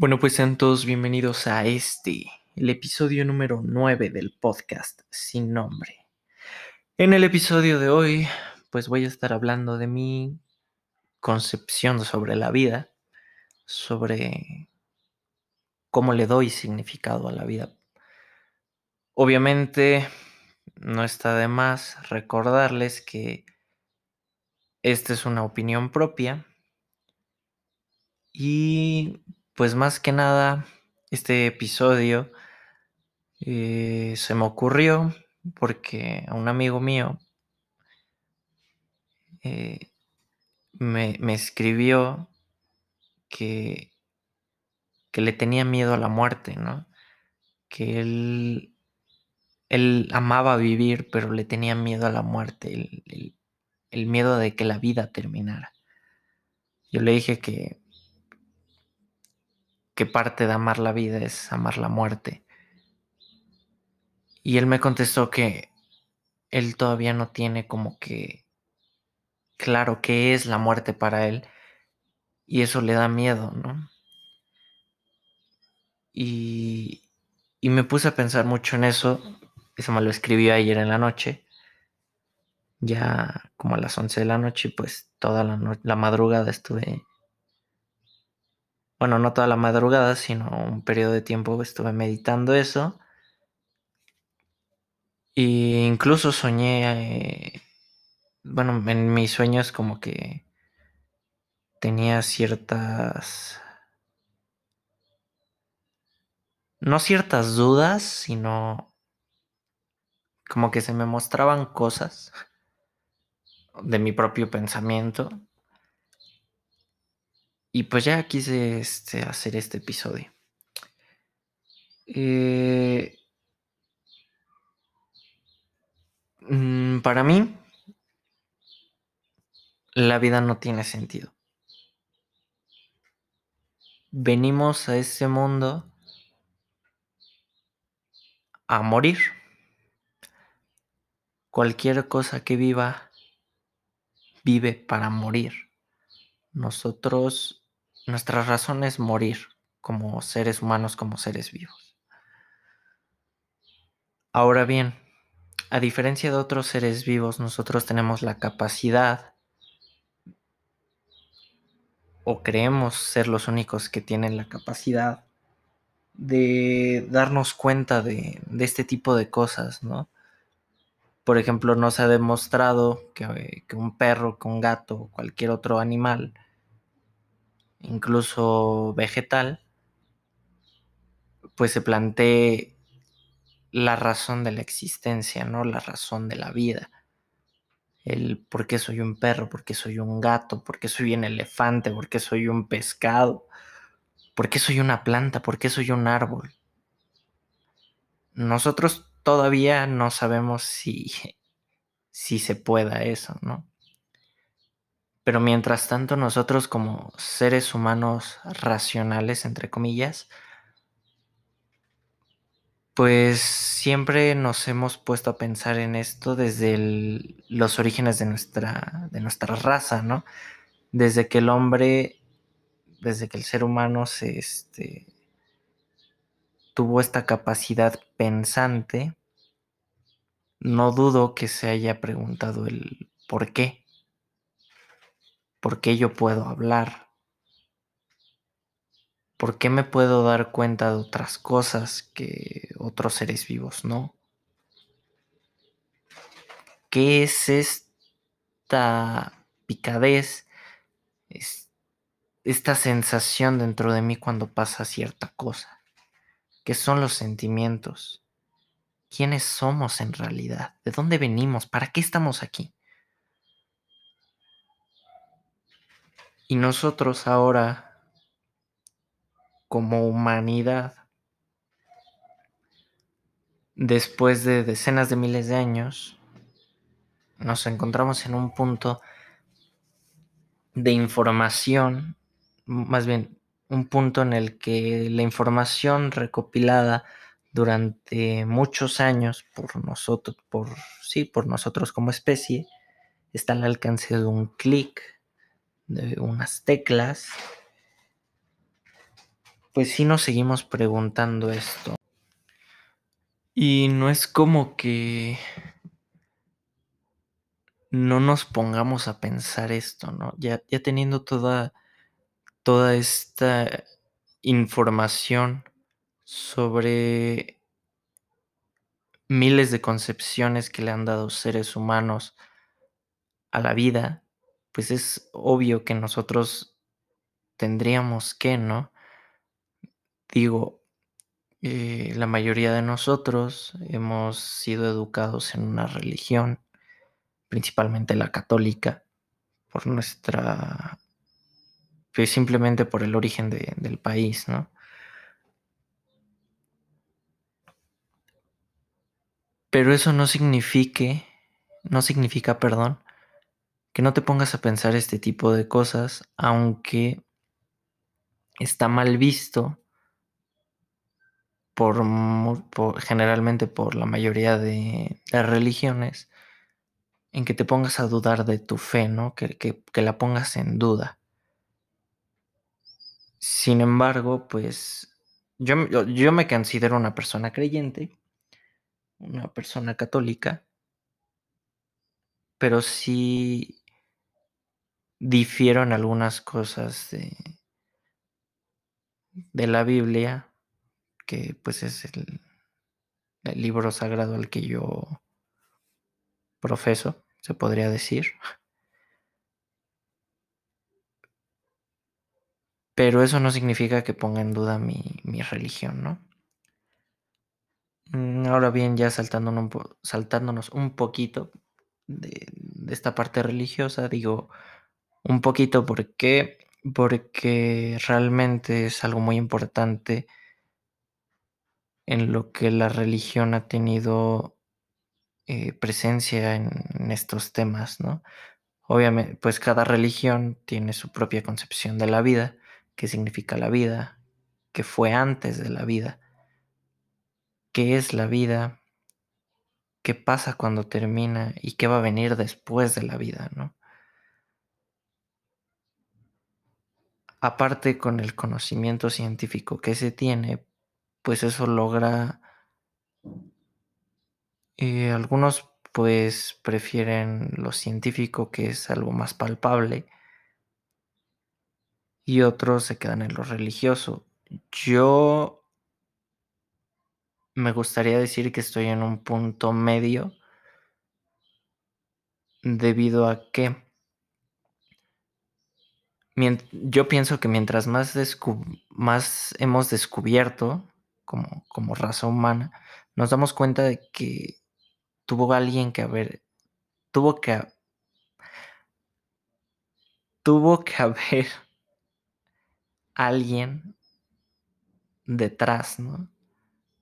Bueno, pues sean todos bienvenidos a este, el episodio número 9 del podcast sin nombre. En el episodio de hoy, pues voy a estar hablando de mi concepción sobre la vida, sobre cómo le doy significado a la vida. Obviamente, no está de más recordarles que esta es una opinión propia y pues más que nada, este episodio eh, se me ocurrió porque a un amigo mío eh, me, escribió que, que le tenía miedo a la muerte, ¿no? Que él, él amaba vivir, pero le tenía miedo a la muerte, el miedo de que la vida terminara. Yo le dije que que parte de amar la vida es amar la muerte. Y él me contestó que él todavía no tiene como que claro qué es la muerte para él y eso le da miedo, ¿no? Y, y me puse a pensar mucho en eso, eso me lo escribió ayer en la noche, ya como a las 11 de la noche, pues toda la, la madrugada estuve bueno, no toda la madrugada, sino un periodo de tiempo estuve meditando eso. E incluso soñé, eh, bueno, en mis sueños como que tenía ciertas, no ciertas dudas, sino como que se me mostraban cosas de mi propio pensamiento y pues ya quise este, hacer este episodio. Eh, mm, para mí, la vida no tiene sentido. Venimos a este mundo a morir. Cualquier cosa que viva, vive para morir. Nosotros nuestra razón es morir como seres humanos, como seres vivos. Ahora bien, a diferencia de otros seres vivos, nosotros tenemos la capacidad o creemos ser los únicos que tienen la capacidad de darnos cuenta de, este tipo de cosas, ¿no? Por ejemplo, no se ha demostrado que, que un perro, que un gato o cualquier otro animal incluso vegetal, pues se plantee la razón de la existencia, ¿no? La razón de la vida. El por qué soy un perro, por qué soy un gato, por qué soy un elefante, por qué soy un pescado, por qué soy una planta, por qué soy un árbol. Nosotros todavía no sabemos si, si se pueda eso, ¿no? Pero mientras tanto nosotros como seres humanos racionales, entre comillas, pues siempre nos hemos puesto a pensar en esto desde los orígenes de nuestra, de nuestra raza, ¿no? Desde que el hombre, desde que el ser humano se, este, tuvo esta capacidad pensante, no dudo que se haya preguntado el por qué. ¿Por qué yo puedo hablar? ¿Por qué me puedo dar cuenta de otras cosas que otros seres vivos no? ¿Qué es esta picadez? esta sensación dentro de mí cuando pasa cierta cosa. ¿Qué son los sentimientos? ¿Quiénes somos en realidad? ¿De dónde venimos? ¿Para qué estamos aquí? Y nosotros ahora, como humanidad, después de decenas de miles de años, nos encontramos en un punto de información, más bien un punto en el que la información recopilada durante muchos años por nosotros, por sí, por nosotros como especie, está al alcance de un clic de unas teclas pues sí nos seguimos preguntando esto. Y no es como que no nos pongamos a pensar esto, ¿no? Ya, ya teniendo toda, toda esta información sobre miles de concepciones que le han dado seres humanos a la vida, pues es obvio que nosotros tendríamos que, ¿no? Digo, eh, la mayoría de nosotros hemos sido educados en una religión, principalmente la católica, por nuestra, pues simplemente por el origen de, del país, ¿no? Pero eso no signifique, no significa, perdón, que no te pongas a pensar este tipo de cosas, aunque está mal visto por, generalmente por la mayoría de, de, religiones, en que te pongas a dudar de tu fe, ¿no? Que, que, que la pongas en duda. Sin embargo, pues yo, yo, yo me considero una persona creyente, una persona católica, pero sí difiero en algunas cosas de, de la Biblia, que pues es el, libro sagrado al que yo profeso, se podría decir. Pero eso no significa que ponga en duda mi, mi religión, ¿no? Mm, ahora bien, ya saltándonos un, saltándonos un poquito de, esta parte religiosa, digo un poquito porque, porque realmente es algo muy importante en lo que la religión ha tenido eh, presencia en, en, estos temas, ¿no? Obviamente, pues cada religión tiene su propia concepción de la vida, qué significa la vida, qué fue antes de la vida, qué es la vida, qué pasa cuando termina y qué va a venir después de la vida, ¿no? Aparte con el conocimiento científico que se tiene, pues eso logra... Eh, algunos pues prefieren lo científico que es algo más palpable y otros se quedan en lo religioso. Yo me gustaría decir que estoy en un punto medio debido a que yo pienso que mientras más, hemos descubierto como, como, raza humana, nos damos cuenta de que tuvo alguien que haber, tuvo que, tuvo que haber alguien detrás, ¿no?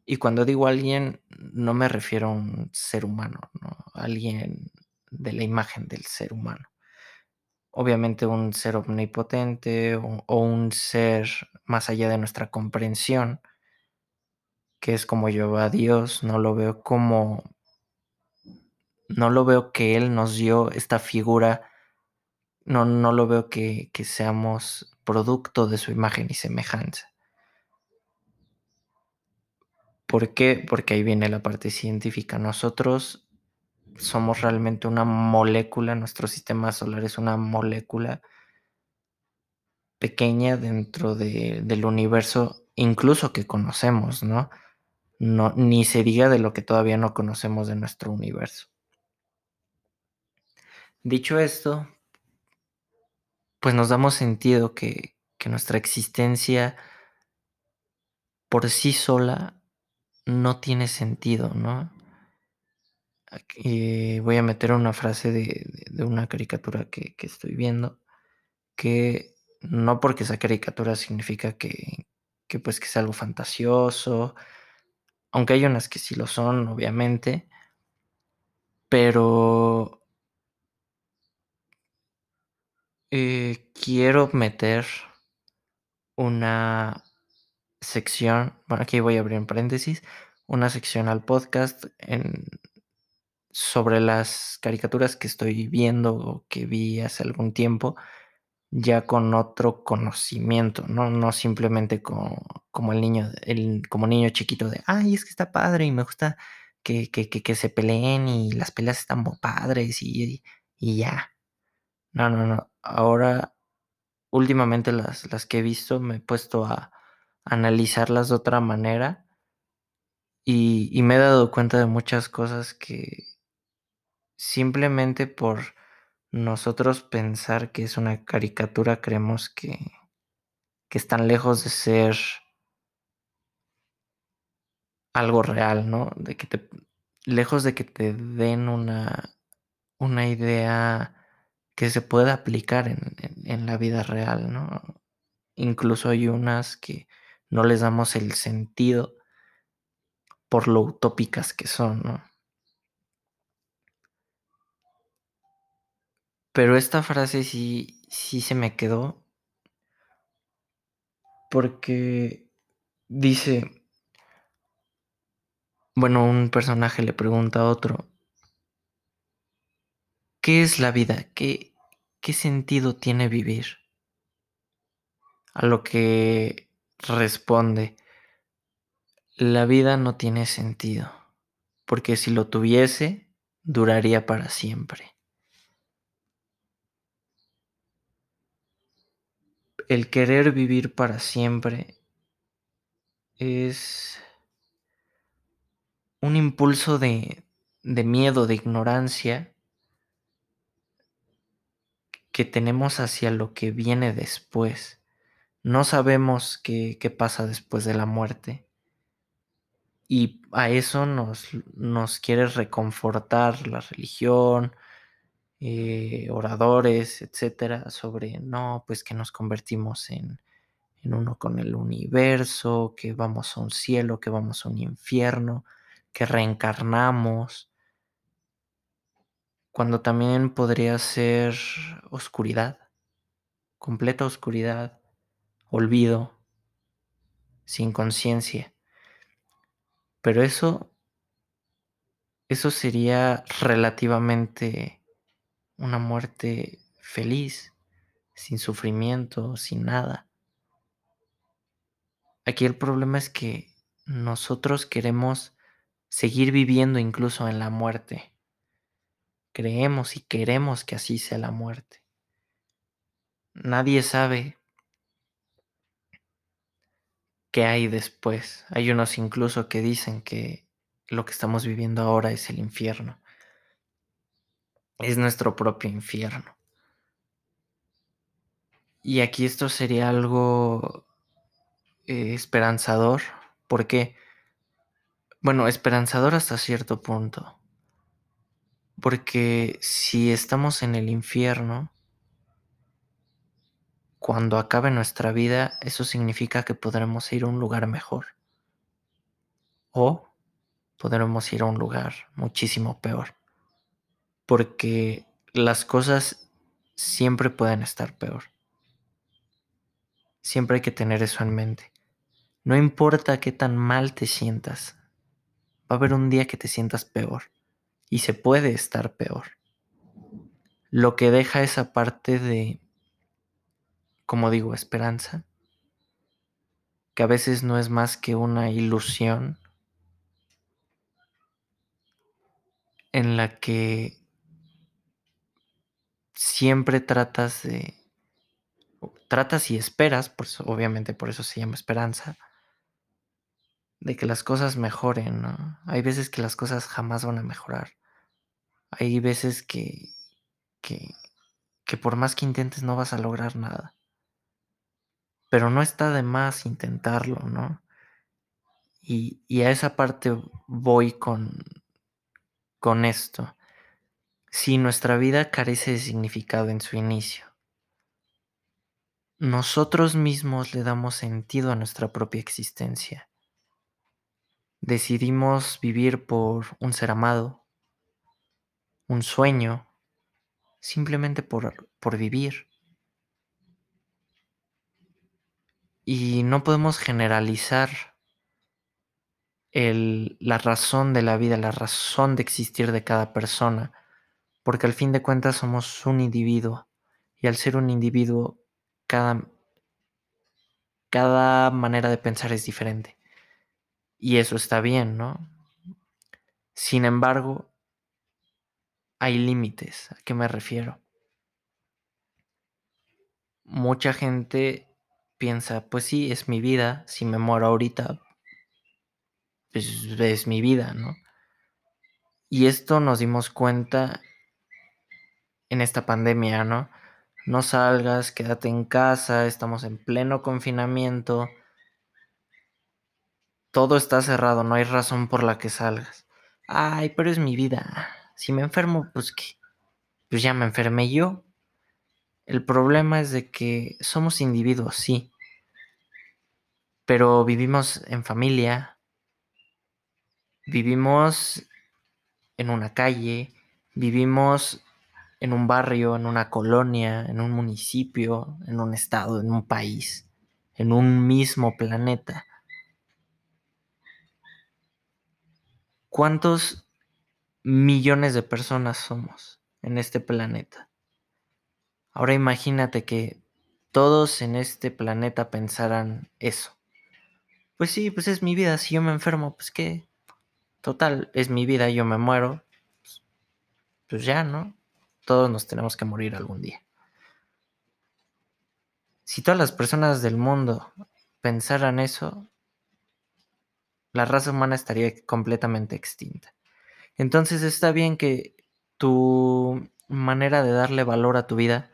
Y cuando digo alguien, no me refiero a un ser humano, ¿no? Alguien de la imagen del ser humano obviamente un ser omnipotente o, un ser más allá de nuestra comprensión, que es como yo a Dios, no lo veo como, no lo veo que Él nos dio esta figura, no, no lo veo que, que seamos producto de su imagen y semejanza. ¿Por qué? Porque ahí viene la parte científica. Nosotros somos realmente una molécula, nuestro sistema solar es una molécula pequeña dentro de, del universo, incluso que conocemos, ¿no? ¿no? Ni se diga de lo que todavía no conocemos de nuestro universo. Dicho esto, pues nos damos sentido que, que nuestra existencia por sí sola no tiene sentido, ¿no? Aquí voy a meter una frase de, de una caricatura que, que, estoy viendo, que no porque esa caricatura significa que, que, pues que es algo fantasioso, aunque hay unas que sí lo son, obviamente, pero eh, quiero meter una sección, bueno, aquí voy a abrir en paréntesis, una sección al podcast en sobre las caricaturas que estoy viendo o que vi hace algún tiempo, ya con otro conocimiento, no, no simplemente con, como el niño, el, como niño chiquito de, ay, es que está padre y me gusta que, que, que, se peleen y las peleas están padres y, y, ya. No, no, no. Ahora, últimamente las, las que he visto me he puesto a analizarlas de otra manera y, y me he dado cuenta de muchas cosas que simplemente por nosotros pensar que es una caricatura creemos que, que están lejos de ser algo real, ¿no? De que te, lejos de que te den una, una idea que se pueda aplicar en, en, la vida real, ¿no? Incluso hay unas que no les damos el sentido por lo utópicas que son, ¿no? Pero esta frase sí, sí se me quedó porque dice, bueno, un personaje le pregunta a otro, ¿qué es la vida? ¿Qué, qué sentido tiene vivir? A lo que responde, la vida no tiene sentido, porque si lo tuviese, duraría para siempre. El querer vivir para siempre es un impulso de, de miedo, de ignorancia que tenemos hacia lo que viene después. No sabemos qué, qué pasa después de la muerte. Y a eso nos, nos quiere reconfortar la religión, eh, oradores, etcétera, sobre no, pues que nos convertimos en, en uno con el universo, que vamos a un cielo, que vamos a un infierno que reencarnamos, cuando también podría ser oscuridad, completa oscuridad, olvido, sin conciencia. Pero eso, eso sería relativamente una muerte feliz, sin sufrimiento, sin nada. Aquí el problema es que nosotros queremos seguir viviendo incluso en la muerte. Creemos y queremos que así sea la muerte. Nadie sabe qué hay después. Hay unos incluso que dicen que lo que estamos viviendo ahora es el infierno. Es nuestro propio infierno. Y aquí esto sería algo eh, esperanzador. ¿Por qué? Bueno, esperanzador hasta cierto punto. Porque si estamos en el infierno, cuando acabe nuestra vida, eso significa que podremos ir a un lugar mejor. O podremos ir a un lugar muchísimo peor. Porque las cosas siempre pueden estar peor. Siempre hay que tener eso en mente. No importa qué tan mal te sientas, va a haber un día que te sientas peor y se puede estar peor. Lo que deja esa parte de, como digo, esperanza, que a veces no es más que una ilusión en la que siempre tratas de, tratas y esperas, pues obviamente por eso se llama esperanza, de que las cosas mejoren, ¿no? Hay veces que las cosas jamás van a mejorar. Hay veces que, que, que por más que intentes no vas a lograr nada. Pero no está de más intentarlo, ¿no? Y, y a esa parte voy con, con esto. Si nuestra vida carece de significado en su inicio, nosotros mismos le damos sentido a nuestra propia existencia decidimos vivir por un ser amado, un sueño, simplemente por, por vivir. Y no podemos generalizar la razón de la vida, la razón de existir de cada persona, porque al fin de cuentas somos un individuo y al ser un individuo, cada, cada manera de pensar es diferente. Y eso está bien, ¿no? Sin embargo, hay límites. ¿A qué me refiero? Mucha gente piensa, pues sí, es mi vida, si me muero ahorita, pues es mi vida, ¿no? Y esto nos dimos cuenta en esta pandemia, ¿no? No salgas, quédate en casa, estamos en pleno confinamiento, todo está cerrado, no hay razón por la que salgas. Ay, pero es mi vida. Si me enfermo, pues qué. Pues ya me enfermé yo. El problema es de que somos individuos, sí. Pero vivimos en familia. Vivimos en una calle. Vivimos en un barrio, en una colonia, en un municipio, en un estado, en un país, en un mismo planeta. ¿Cuántos millones de personas somos en este planeta? Ahora imagínate que todos en este planeta pensaran eso. Pues sí, pues es mi vida, si yo me enfermo, pues qué. Total, es mi vida, yo me muero. Pues ya, ¿no? Todos nos tenemos que morir algún día. Si todas las personas del mundo pensaran eso, la raza humana estaría completamente extinta. Entonces está bien que tu manera de darle valor a tu vida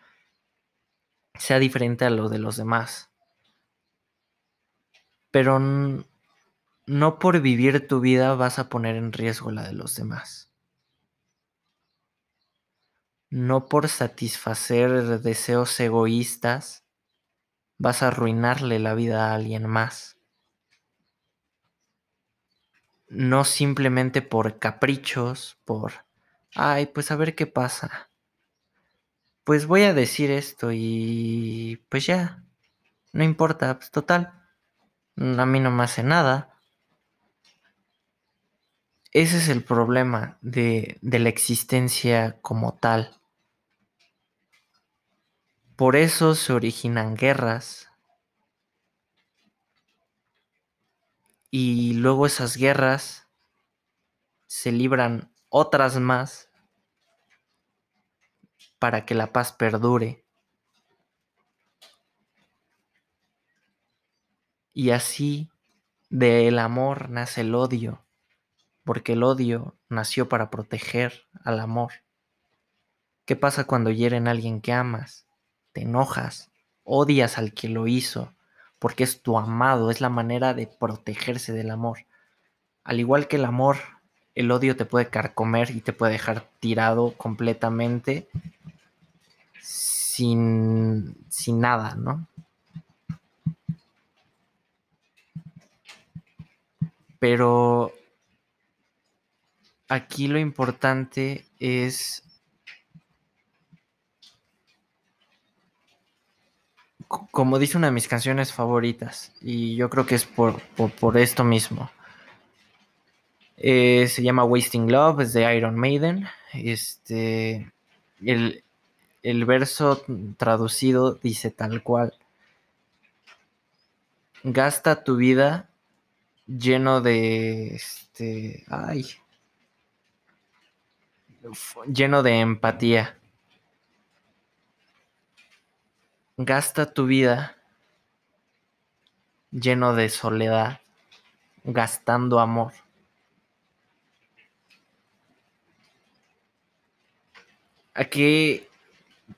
sea diferente a lo de los demás. Pero no por vivir tu vida vas a poner en riesgo la de los demás. No por satisfacer deseos egoístas vas a arruinarle la vida a alguien más no simplemente por caprichos, por, ay, pues a ver qué pasa. Pues voy a decir esto y pues ya, no importa, pues total, a mí no me hace nada. Ese es el problema de, de la existencia como tal. Por eso se originan guerras, Y luego esas guerras se libran otras más para que la paz perdure. Y así del amor nace el odio, porque el odio nació para proteger al amor. ¿Qué pasa cuando hieren a alguien que amas? Te enojas, odias al que lo hizo, porque es tu amado, es la manera de protegerse del amor. Al igual que el amor, el odio te puede carcomer y te puede dejar tirado completamente sin, sin nada, ¿no? Pero aquí lo importante es como dice una de mis canciones favoritas, y yo creo que es por, esto mismo. Eh, se llama Wasting Love, es de Iron Maiden. Este, el, el verso traducido dice tal cual. Gasta tu vida lleno de este. Ay. Lleno de empatía. Gasta tu vida lleno de soledad, gastando amor. Aquí,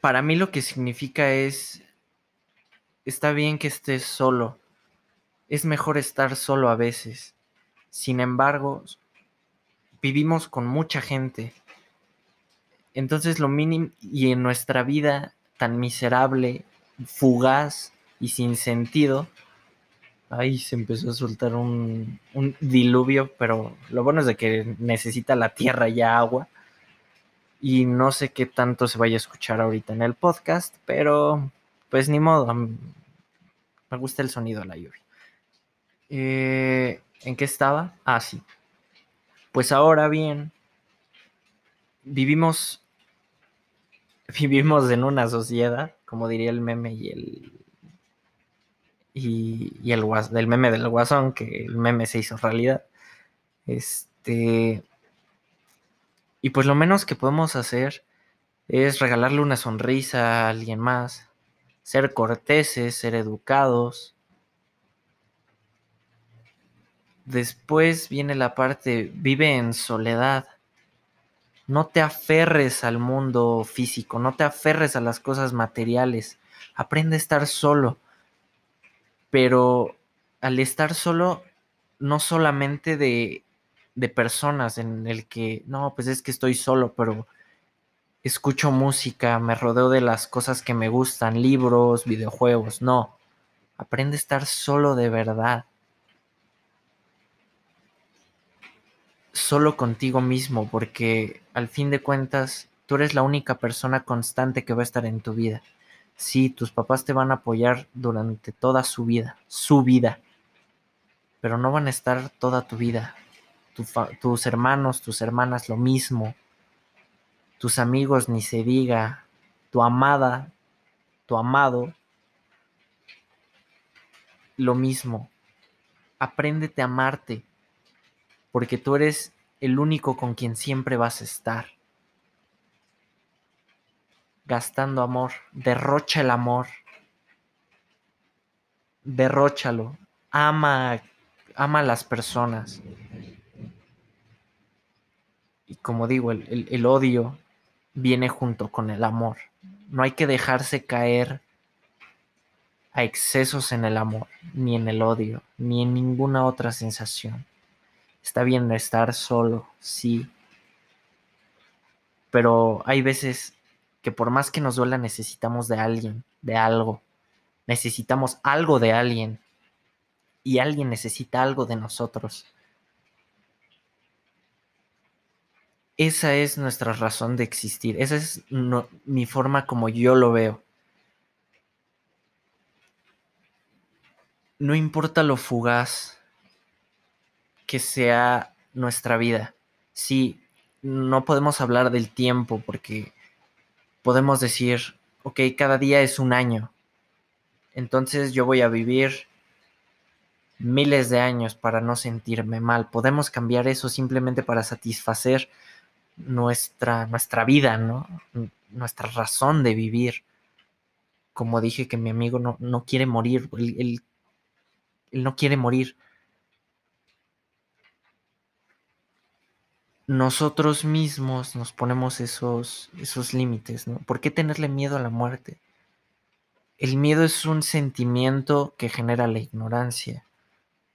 para mí lo que significa es, está bien que estés solo, es mejor estar solo a veces. Sin embargo, vivimos con mucha gente. Entonces lo mínimo, y en nuestra vida tan miserable fugaz y sin sentido. Ahí se empezó a soltar un, diluvio, pero lo bueno es de que necesita la tierra ya agua. Y no sé qué tanto se vaya a escuchar ahorita en el podcast, pero pues ni modo. Me gusta el sonido de la lluvia. Eh, ¿En qué estaba? Ah, sí. Pues ahora bien, vivimos vivimos en una sociedad, como diría el meme y el y, el del meme del guasón, que el meme se hizo realidad. Este. Y pues lo menos que podemos hacer es regalarle una sonrisa a alguien más, ser corteses, ser educados. Después viene la parte, vive en soledad. No te aferres al mundo físico, no te aferres a las cosas materiales. Aprende a estar solo pero al estar solo, no solamente de, de personas en el que, no, pues es que estoy solo, pero escucho música, me rodeo de las cosas que me gustan, libros, videojuegos, no, aprende a estar solo de verdad. Solo contigo mismo, porque al fin de cuentas, tú eres la única persona constante que va a estar en tu vida. Sí, tus papás te van a apoyar durante toda su vida, su vida, pero no van a estar toda tu vida. tus hermanos, tus hermanas, lo mismo. Tus amigos, ni se diga. Tu amada, tu amado, lo mismo. Apréndete a amarte, porque tú eres el único con quien siempre vas a estar gastando amor. Derrocha el amor. Derróchalo. Ama, ama a las personas. Y como digo, el, el odio viene junto con el amor. No hay que dejarse caer a excesos en el amor, ni en el odio, ni en ninguna otra sensación. Está bien estar solo, sí. Pero hay veces que por más que nos duela necesitamos de alguien, de algo. Necesitamos algo de alguien. Y alguien necesita algo de nosotros. Esa es nuestra razón de existir. Esa es mi forma como yo lo veo. No importa lo fugaz que sea nuestra vida. Sí, no podemos hablar del tiempo porque podemos decir, ok, cada día es un año. Entonces yo voy a vivir miles de años para no sentirme mal. Podemos cambiar eso simplemente para satisfacer nuestra, nuestra vida, ¿no? Nuestra razón de vivir. Como dije que mi amigo no, no quiere morir, él no quiere morir. Nosotros mismos nos ponemos esos, esos límites, ¿no? ¿Por qué tenerle miedo a la muerte? El miedo es un sentimiento que genera la ignorancia.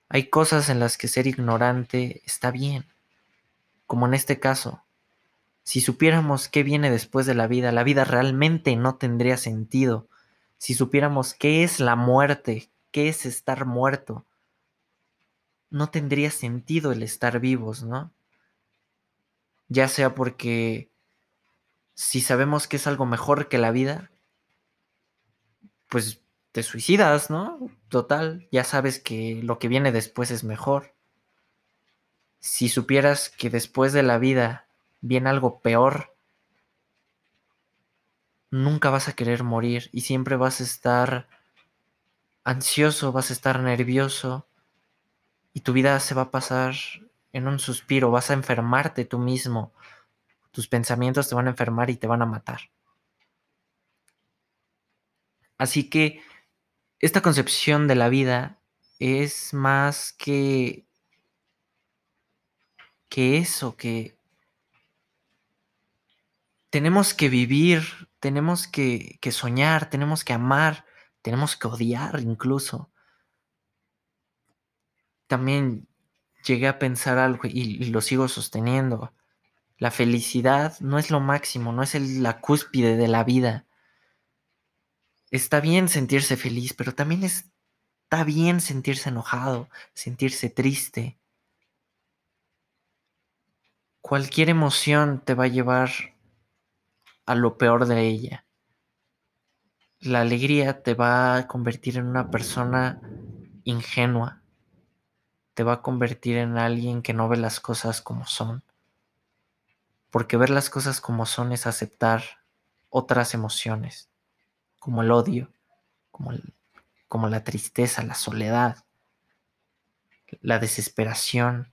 Hay cosas en las que ser ignorante está bien, como en este caso. Si supiéramos qué viene después de la vida, la vida realmente no tendría sentido. Si supiéramos qué es la muerte, qué es estar muerto, no tendría sentido el estar vivos, ¿no? Ya sea porque si sabemos que es algo mejor que la vida, pues te suicidas, ¿no? Total, ya sabes que lo que viene después es mejor. Si supieras que después de la vida viene algo peor, nunca vas a querer morir y siempre vas a estar ansioso, vas a estar nervioso y tu vida se va a pasar en un suspiro, vas a enfermarte tú mismo. Tus pensamientos te van a enfermar y te van a matar. Así que esta concepción de la vida es más que que eso, que tenemos que vivir, tenemos que, que soñar, tenemos que amar, tenemos que odiar incluso. También llegué a pensar algo y, lo sigo sosteniendo. La felicidad no es lo máximo, no es la cúspide de la vida. Está bien sentirse feliz, pero también está bien sentirse enojado, sentirse triste. Cualquier emoción te va a llevar a lo peor de ella. La alegría te va a convertir en una persona ingenua te va a convertir en alguien que no ve las cosas como son. Porque ver las cosas como son es aceptar otras emociones, como el odio, como, como la tristeza, la soledad, la desesperación.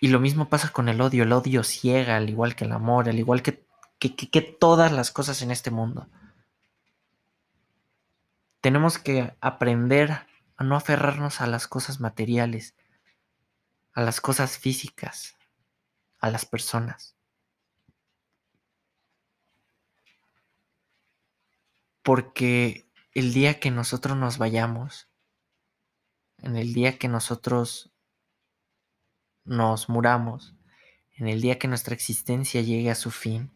Y lo mismo pasa con el odio. El odio ciega, al igual que el amor, al igual que, que, que todas las cosas en este mundo. Tenemos que aprender a no aferrarnos a las cosas materiales, a las cosas físicas, a las personas. Porque el día que nosotros nos vayamos, en el día que nosotros nos muramos, en el día que nuestra existencia llegue a su fin,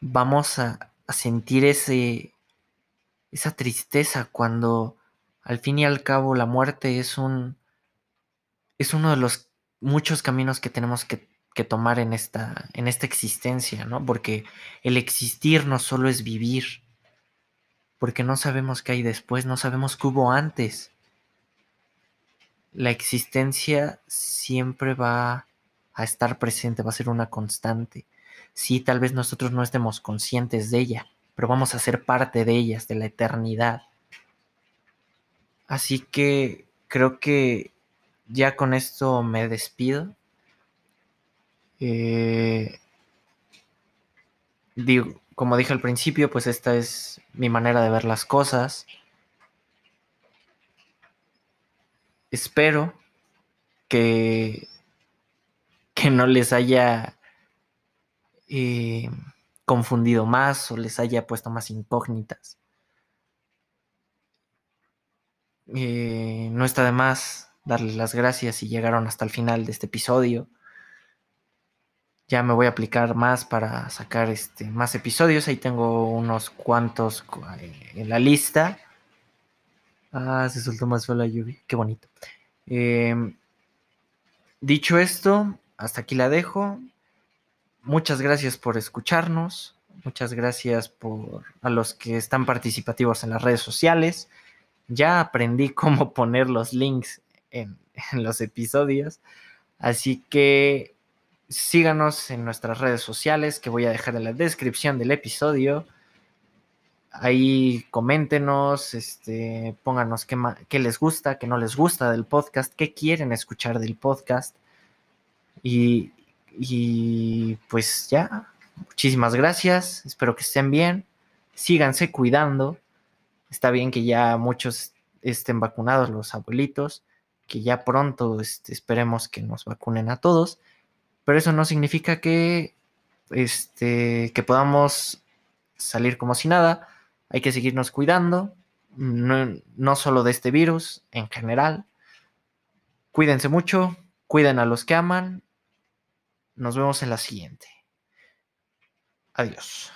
vamos a, a sentir ese, esa tristeza cuando al fin y al cabo la muerte es un es uno de los muchos caminos que tenemos que, que tomar en esta, en esta existencia, ¿no? Porque el existir no solo es vivir, porque no sabemos qué hay después, no sabemos qué hubo antes. La existencia siempre va a estar presente, va a ser una constante. Sí, tal vez nosotros no estemos conscientes de ella, pero vamos a ser parte de ellas, de la eternidad. Así que creo que ya con esto me despido. Eh, digo, como dije al principio, pues esta es mi manera de ver las cosas. Espero que, que no les haya eh, confundido más o les haya puesto más incógnitas. Eh, no está de más darles las gracias si llegaron hasta el final de este episodio. Ya me voy a aplicar más para sacar este, más episodios. Ahí tengo unos cuantos eh, en la lista. Ah, se soltó más fue la lluvia. Qué bonito. Em, dicho esto, hasta aquí la dejo. Muchas gracias por escucharnos. Muchas gracias por a los que están participativos en las redes sociales. Ya aprendí cómo poner los links en, los episodios. Así que síganos en nuestras redes sociales que voy a dejar en la descripción del episodio. Ahí coméntenos, este, pónganos qué, qué, les gusta, qué no les gusta del podcast, qué quieren escuchar del podcast. Y, y pues ya, muchísimas gracias. Espero que estén bien. Síganse cuidando. Está bien que ya muchos estén vacunados, los abuelitos, que ya pronto este, esperemos que nos vacunen a todos. Pero eso no significa que, este, que podamos salir como si nada. Hay que seguirnos cuidando, no, no solo de este virus, en general. Cuídense mucho, cuiden a los que aman nos vemos en la siguiente. Adiós.